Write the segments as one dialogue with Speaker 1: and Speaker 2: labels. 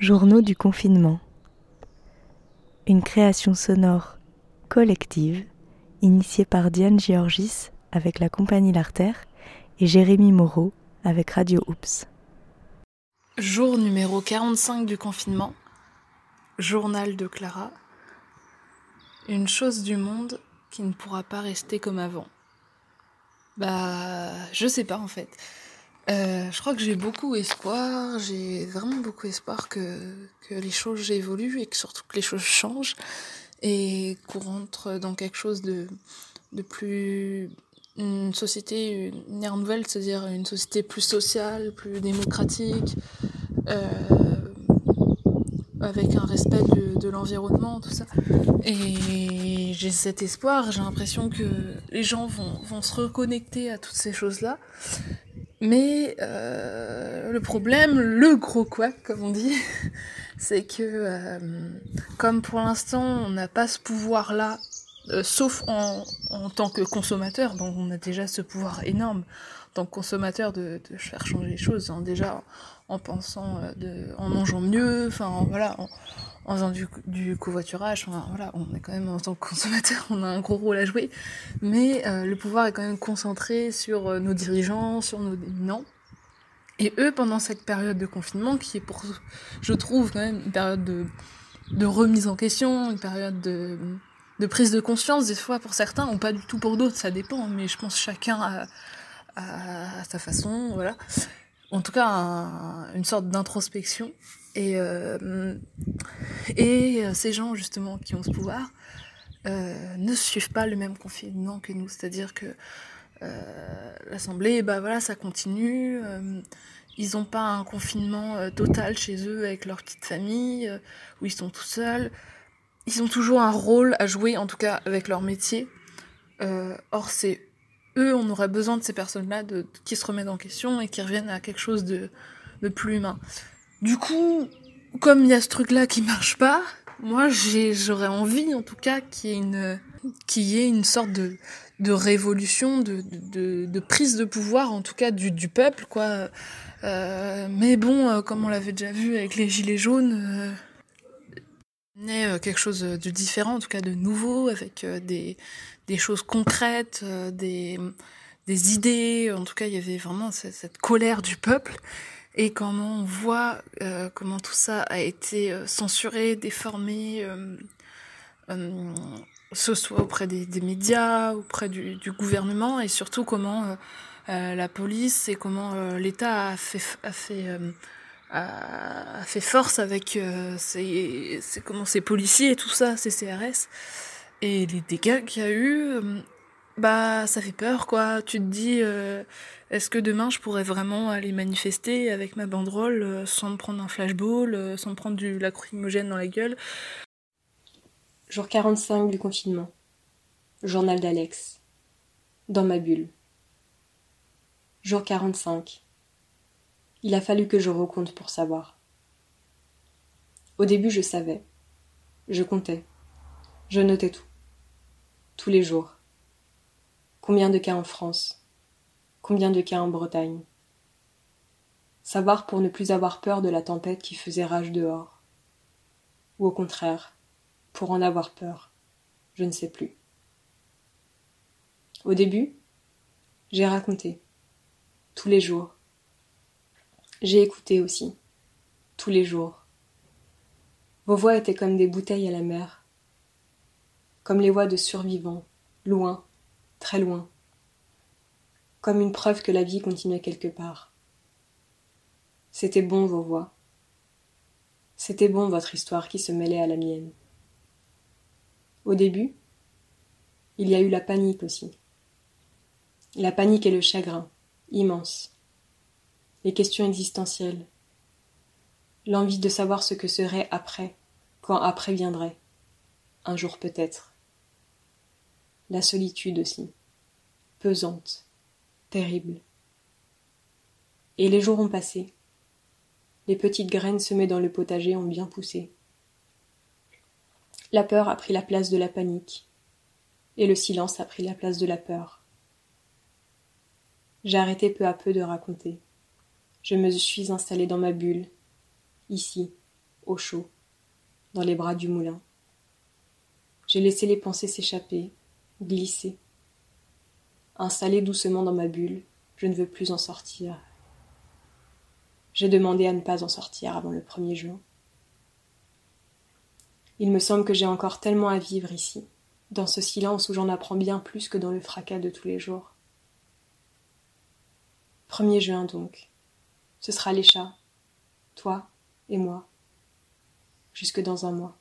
Speaker 1: Journaux du confinement. Une création sonore collective initiée par Diane Georgis avec la compagnie L'Artère et Jérémy Moreau avec Radio Oops.
Speaker 2: Jour numéro 45 du confinement. Journal de Clara. Une chose du monde qui ne pourra pas rester comme avant. Bah, je sais pas en fait. Euh, je crois que j'ai beaucoup espoir, j'ai vraiment beaucoup espoir que, que les choses évoluent et que surtout que les choses changent et qu'on rentre dans quelque chose de, de plus. une société, une ère nouvelle, c'est-à-dire une société plus sociale, plus démocratique, euh, avec un respect de, de l'environnement, tout ça. Et j'ai cet espoir, j'ai l'impression que les gens vont, vont se reconnecter à toutes ces choses-là mais euh, le problème, le gros quoi, comme on dit, c'est que euh, comme pour l'instant on n'a pas ce pouvoir-là, euh, sauf en, en, tant que consommateur, donc on a déjà ce pouvoir énorme tant consommateur de, faire changer les choses, hein, déjà en pensant, euh, de, en mangeant mieux, enfin voilà, en, faisant du, covoiturage, enfin, voilà, on est quand même en tant que consommateur, on a un gros rôle à jouer, mais euh, le pouvoir est quand même concentré sur euh, nos dirigeants, sur nos dominants. Et eux, pendant cette période de confinement, qui est pour, je trouve quand même une période de, remise en question, une période de, de prise de conscience, des fois pour certains, ou pas du tout pour d'autres, ça dépend, mais je pense chacun a, a sa façon, voilà. En tout cas, un, une sorte d'introspection. Et, euh, et ces gens, justement, qui ont ce pouvoir, euh, ne suivent pas le même confinement que nous. C'est-à-dire que euh, l'Assemblée, bah voilà, ça continue. Euh, ils n'ont pas un confinement euh, total chez eux avec leur petite famille, euh, où ils sont tout seuls. Ils ont toujours un rôle à jouer, en tout cas avec leur métier. or, c'est eux, on aurait besoin de ces personnes-là de, qui se remettent en question et qui reviennent à quelque chose de, de plus humain. Du coup, comme il y a ce truc-là qui marche pas, moi j'aurais envie en tout cas qu'il y ait une, y ait une sorte de, de révolution, de, de, de, prise de pouvoir en tout cas du, du peuple, quoi. Euh, mais bon, euh, comme on l'avait déjà vu avec les gilets jaunes, euh quelque chose de différent, en tout cas de nouveau, avec euh, des, des choses concrètes, euh, des, des idées. En tout cas, il y avait vraiment cette, colère du peuple et comment on voit euh, comment tout ça a été euh, censuré, déformé, euh, euh, ce soit auprès des, des, médias, auprès du, du, gouvernement, et surtout comment euh, euh, la police et comment l'État a fait, a fait a, fait force avec ses, ses, comment, ses policiers et tout ça, ses CRS. Et les dégâts qu'il y a eu, bah ça fait peur quoi. Tu te dis, euh, est-ce que demain je pourrais vraiment aller manifester avec ma banderole euh, sans me prendre un flashball, euh, sans me prendre du lacrymogène dans la gueule?
Speaker 3: Jour 45 du confinement. Journal d'Alex. Dans ma bulle. Jour 45. Il a fallu que je recompte pour savoir. Au début, je savais. Je comptais. Je notais tout. Tous les jours. Combien de cas en France? Combien de cas en Bretagne? Savoir pour ne plus avoir peur de la tempête qui faisait rage dehors. Ou au contraire, pour en avoir peur. Je ne sais plus. Au début, j'ai raconté. Tous les jours. J'ai écouté aussi. Tous les jours. Vos voix étaient comme des bouteilles à la mer. Comme les voix de survivants, loin, très loin, comme une preuve que la vie continuait quelque part. C'était bon vos voix. C'était bon votre histoire qui se mêlait à la mienne. Au début, il y a eu la panique aussi. La panique et le chagrin, immense. Les questions existentielles. L'envie de savoir ce que serait après, quand après viendrait. Un jour peut-être la solitude aussi, pesante, terrible. Et les jours ont passé. Les petites graines semées dans le potager ont bien poussé. La peur a pris la place de la panique, et le silence a pris la place de la peur. Arrêté peu à peu de raconter. Je me suis installée dans ma bulle, ici, au chaud, dans les bras du moulin. J'ai laissé les pensées s'échapper, glisser. Installé doucement dans ma bulle, je ne veux plus en sortir. J'ai demandé à ne pas en sortir avant le 1er juin. Il me semble que j'ai encore tellement à vivre ici, dans ce silence où j'en apprends bien plus que dans le fracas de tous les jours. 1er juin donc. Ce sera les chats, toi et moi, jusque dans un mois.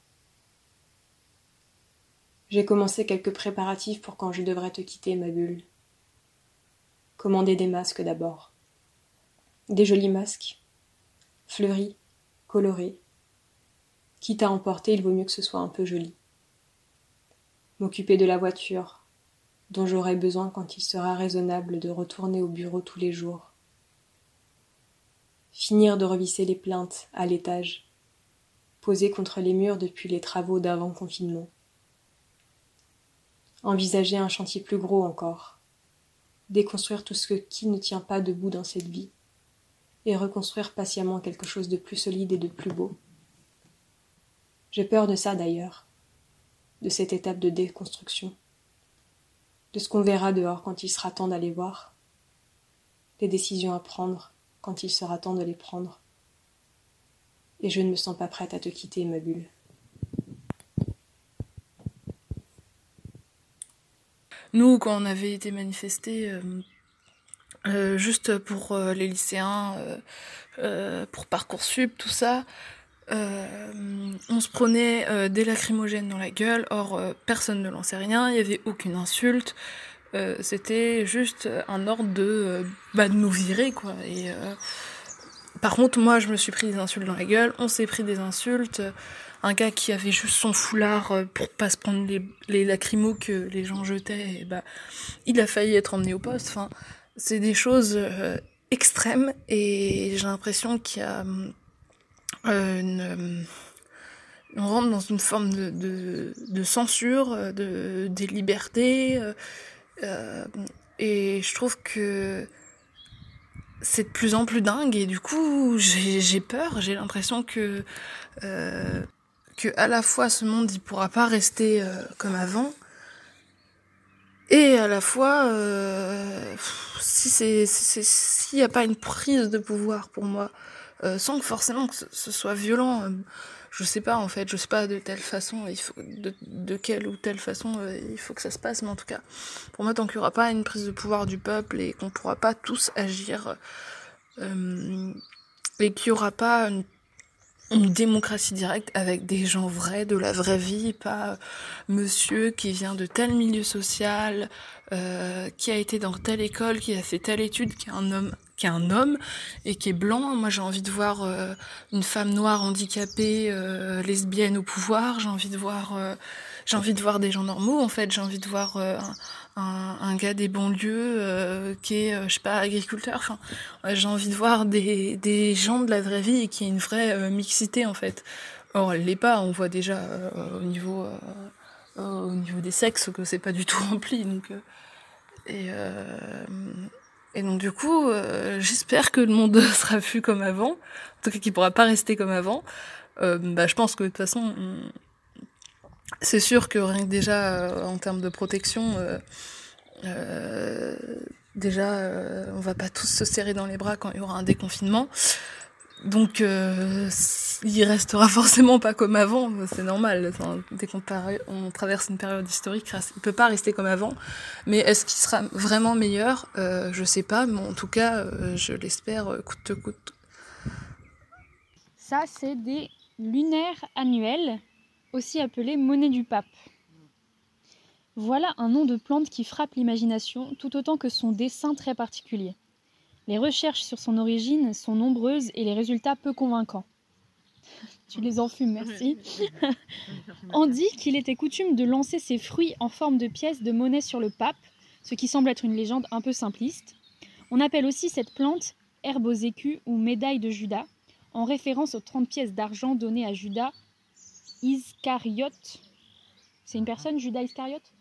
Speaker 3: J'ai commencé quelques préparatifs pour quand je devrais te quitter, ma bulle. Commander des masques d'abord. Des jolis masques, fleuris, colorés. Quitte à emporter, il vaut mieux que ce soit un peu joli. M'occuper de la voiture, dont j'aurai besoin quand il sera raisonnable de retourner au bureau tous les jours. Finir de revisser les plaintes à l'étage, posées contre les murs depuis les travaux d'avant confinement. Envisager un chantier plus gros encore, déconstruire tout ce qui ne tient pas debout dans cette vie, et reconstruire patiemment quelque chose de plus solide et de plus beau. J'ai peur de ça d'ailleurs, de cette étape de déconstruction, de ce qu'on verra dehors quand il sera temps d'aller voir, des décisions à prendre quand il sera temps de les prendre. Et je ne me sens pas prête à te quitter, ma bulle.
Speaker 2: Nous, quand on avait été manifestés, euh, euh, juste pour euh, les lycéens, pour Parcoursup, tout ça, on se prenait des lacrymogènes dans la gueule, or personne ne lançait rien, il n'y avait aucune insulte. C'était juste un ordre de, bah, de nous virer, quoi. Et, par contre, moi, je me suis pris des insultes dans la gueule, on s'est pris des insultes un gars qui avait juste son foulard euh, pour pas se prendre les, les que les gens jetaient, bah, il a failli être emmené au poste. Enfin, c'est des choses euh, extrêmes et j'ai l'impression qu'il y a euh, on rentre dans une forme de, de, censure de, des libertés et je trouve que c'est de plus en plus dingue et du coup j'ai peur, j'ai l'impression que que à la fois ce monde il pourra pas rester euh, comme avant et à la fois euh, si c'est s'il n'y a pas une prise de pouvoir pour moi euh, sans que forcément que ce, soit violent je sais pas en fait je sais pas de telle façon de, de quelle ou telle façon il faut que ça se passe mais en tout cas pour moi tant qu'il n'y aura pas une prise de pouvoir du peuple et qu'on pourra pas tous agir et qu'il n'y aura pas une une démocratie directe avec des gens vrais, de la vraie vie, pas monsieur qui vient de tel milieu social, euh, qui a été dans telle école, qui a fait telle étude, qui est un homme, qui est un homme et qui est blanc. Moi, j'ai envie de voir euh, une femme noire handicapée, euh, lesbienne au pouvoir. J'ai envie de voir, j'ai envie de voir des gens normaux. En fait, j'ai envie de voir un, gars des banlieues euh, qui est, euh, je sais pas, agriculteur. Enfin, j'ai envie de voir des, des gens de la vraie vie et qui ait une vraie euh, mixité en fait. Or, elle l'est pas. On voit déjà au niveau au niveau des sexes que c'est pas du tout rempli. Donc et et donc du coup, j'espère que le monde sera plus comme avant. En tout cas, qu'il pourra pas rester comme avant. bah, je pense que de toute façon, c'est sûr que rien que déjà euh, en termes de protection, euh, euh, déjà on va pas tous se serrer dans les bras quand il y aura un déconfinement. Donc il restera forcément pas comme avant, c'est normal. dès qu'on on traverse une période historique, il peut pas rester comme avant. Mais est-ce qu'il sera vraiment meilleur? Je sais pas, mais en tout cas, je l'espère coûte que coûte.
Speaker 4: Ça, c'est des lunaires annuels aussi appelée monnaie du pape. Voilà un nom de plante qui frappe l'imagination tout autant que son dessin très particulier. Les recherches sur son origine sont nombreuses et les résultats peu convaincants. tu les enfumes, merci. On dit qu'il était coutume de lancer ses fruits en forme de pièces de monnaie sur le pape, ce qui semble être une légende un peu simpliste. On appelle aussi cette plante herbe aux écus ou médaille de Judas, en référence aux 30 pièces d'argent données à Judas Iscariote. C'est une personne, Judas Iscariote?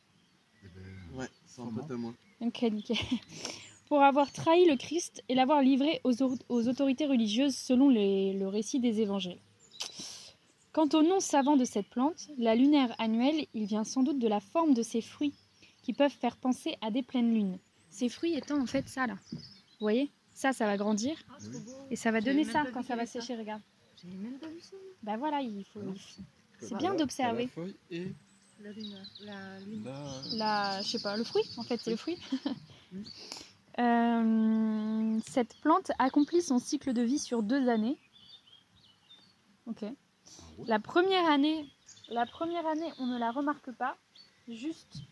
Speaker 5: Eh ben, Ouais, c'est un pote à moi.
Speaker 4: Ok, nickel. Pour avoir trahi le Christ et l'avoir livré aux, autorités religieuses selon le récit des évangiles. Quant au nom savant de cette plante, la lunaire annuelle, il vient sans doute de la forme de ses fruits, qui peuvent faire penser à des pleines lunes. Ces fruits étant en fait ça là. Vous voyez? Ça, ça va grandir. Et ça va donner ça quand ça va sécher, regarde.
Speaker 6: J'ai même pas vu ça.
Speaker 4: Ben voilà, il faut. C'est bien d'observer.
Speaker 5: La feuille et
Speaker 6: La lune. La lune.
Speaker 5: la...
Speaker 4: La, je sais pas, le fruit, en fait, c'est le fruit. Euh, cette plante accomplit son cycle de vie sur deux années. Ok. La première année, on ne la remarque pas, juste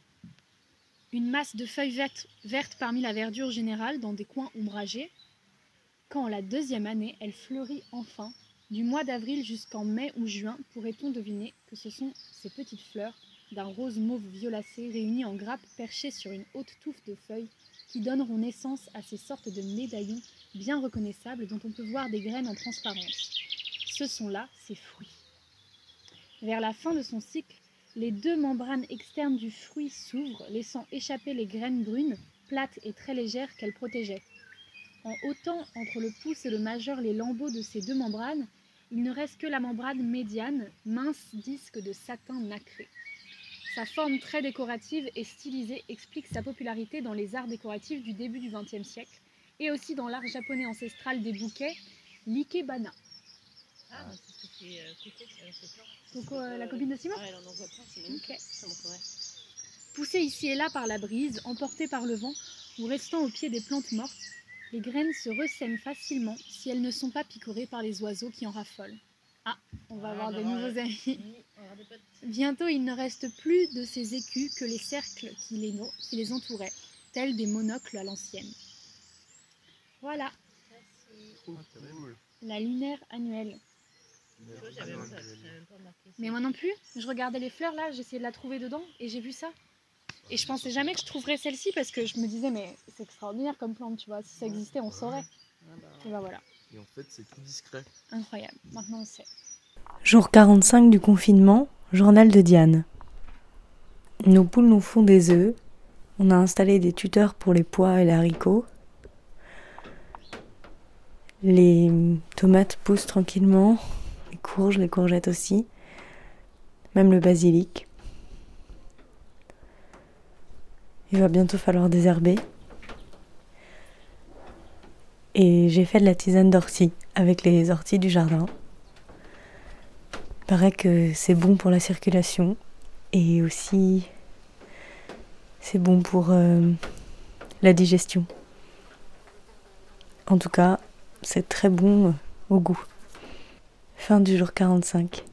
Speaker 4: une masse de feuilles vertes, parmi la verdure générale dans des coins ombragés. Quand la deuxième année, elle fleurit enfin. Du mois d'avril jusqu'en mai ou juin, pourrait-on deviner que ce sont ces petites fleurs d'un rose mauve violacé réunies en grappes perchées sur une haute touffe de feuilles qui donneront naissance à ces sortes de médaillons bien reconnaissables dont on peut voir des graines en transparence? Ce sont là ses fruits. Vers la fin de son cycle, les deux membranes externes du fruit s'ouvrent, laissant échapper les graines brunes, plates et très légères qu'elles protégeaient. En ôtant entre le pouce et le majeur les lambeaux de ces deux membranes, il ne reste que la membrane médiane, mince disque de satin nacré. Sa forme très décorative et stylisée explique sa popularité dans les arts décoratifs du début du XXe siècle et aussi dans l'art japonais ancestral des bouquets, l'ikebana.
Speaker 6: Ah, c'est ce que fait euh, Coco, elle fait plein.
Speaker 4: Coco, euh, la copine de Simon
Speaker 6: Ah, elle en envoie plein, c'est magnifique.
Speaker 4: Ok.
Speaker 6: Ça montrerait.
Speaker 4: Poussées ici et là par la brise, emportées par le vent ou restant au pied des plantes mortes, les graines se ressèment facilement si elles ne sont pas picorées par les oiseaux qui en raffolent. Ah, on va
Speaker 6: Ah,
Speaker 4: avoir des
Speaker 6: ouais.
Speaker 4: nouveaux amis. Bientôt, il ne reste plus de ces écus que les cercles qui les, no- qui les entouraient, tels des monocles à l'ancienne. Voilà,
Speaker 5: cool.
Speaker 4: la lunaire annuelle. Mais moi non plus, je regardais les fleurs là, j'essayais de la trouver dedans et j'ai vu ça. Et je pensais jamais que je trouverais celle-ci parce que je me disais, mais c'est extraordinaire comme plante, tu vois, si ça existait, on saurait.
Speaker 6: Ah, bah,
Speaker 4: Et bah voilà,
Speaker 5: Et en fait, c'est tout discret.
Speaker 4: incroyable, maintenant on sait.
Speaker 1: Jour 45 du confinement, journal de Diane. Nos poules nous font des œufs. On a installé des tuteurs pour les pois et les haricots. Les tomates poussent tranquillement. Courges, les courgettes aussi. Même le basilic. Il va bientôt falloir désherber. Et j'ai fait de la tisane d'ortie avec les orties du jardin. Il paraît que c'est bon pour la circulation et aussi c'est bon pour euh, la digestion. En tout cas, c'est très bon au goût. Fin du jour 45.